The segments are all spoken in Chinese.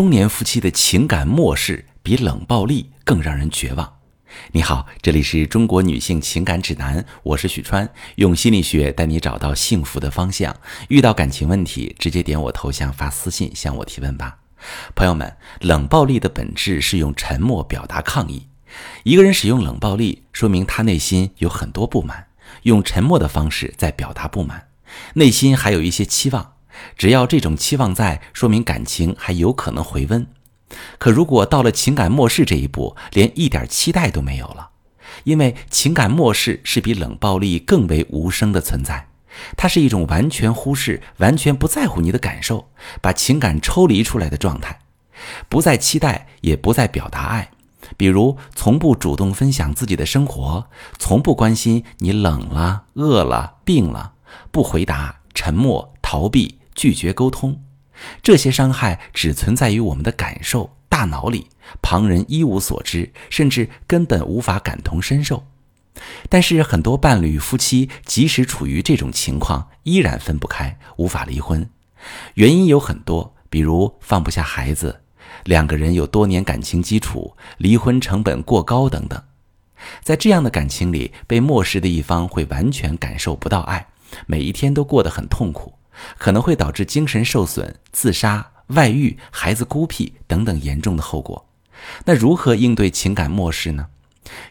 中年夫妻的情感漠视比冷暴力更让人绝望。你好，这里是中国女性情感指南，我是许川，用心理学带你找到幸福的方向。遇到感情问题，直接点我头像发私信向我提问吧。朋友们，冷暴力的本质是用沉默表达抗议。一个人使用冷暴力，说明他内心有很多不满，用沉默的方式在表达不满，内心还有一些期望。只要这种期望在，说明感情还有可能回温。可如果到了情感漠视这一步，连一点期待都没有了，因为情感漠视是比冷暴力更为无声的存在，它是一种完全忽视、完全不在乎你的感受，把情感抽离出来的状态，不再期待，也不再表达爱，比如从不主动分享自己的生活，从不关心你冷了、饿了、病了，不回答，沉默、逃避。拒绝沟通，这些伤害只存在于我们的感受大脑里，旁人一无所知，甚至根本无法感同身受。但是很多伴侣夫妻即使处于这种情况，依然分不开，无法离婚。原因有很多，比如放不下孩子，两个人有多年感情基础，离婚成本过高等等。在这样的感情里，被漠视的一方会完全感受不到爱，每一天都过得很痛苦。可能会导致精神受损、自杀、外遇、孩子孤僻等等严重的后果。那如何应对情感漠视呢？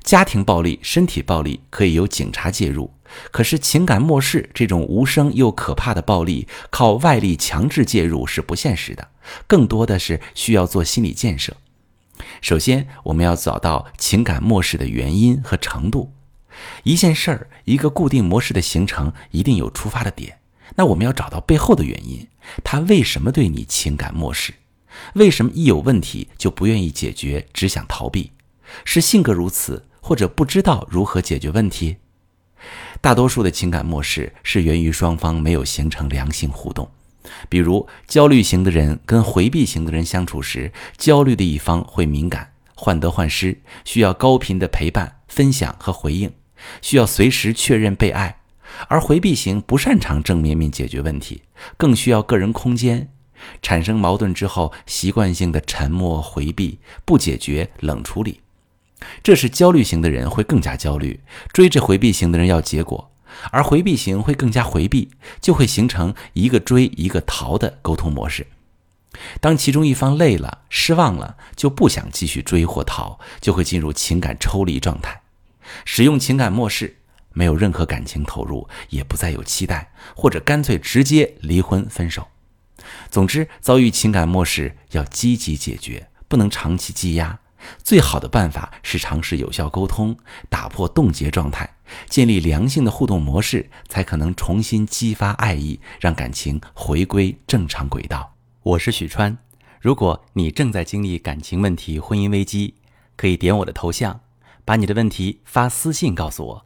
家庭暴力、身体暴力可以由警察介入，可是情感漠视这种无声又可怕的暴力，靠外力强制介入是不现实的，更多的是需要做心理建设。首先，我们要找到情感漠视的原因和程度。一件事儿、一个固定模式的形成，一定有出发的点。那我们要找到背后的原因，他为什么对你情感漠视？为什么一有问题就不愿意解决，只想逃避？是性格如此，或者不知道如何解决问题？大多数的情感漠视是源于双方没有形成良性互动。比如，焦虑型的人跟回避型的人相处时，焦虑的一方会敏感、患得患失，需要高频的陪伴、分享和回应，需要随时确认被爱。而回避型不擅长正面面解决问题，更需要个人空间。产生矛盾之后，习惯性的沉默回避，不解决冷处理。这是焦虑型的人会更加焦虑，追着回避型的人要结果，而回避型会更加回避，就会形成一个追一个逃的沟通模式。当其中一方累了、失望了，就不想继续追或逃，就会进入情感抽离状态，使用情感漠视。没有任何感情投入，也不再有期待，或者干脆直接离婚分手。总之，遭遇情感漠视要积极解决，不能长期积压。最好的办法是尝试有效沟通，打破冻结状态，建立良性的互动模式，才可能重新激发爱意，让感情回归正常轨道。我是许川，如果你正在经历感情问题、婚姻危机，可以点我的头像，把你的问题发私信告诉我。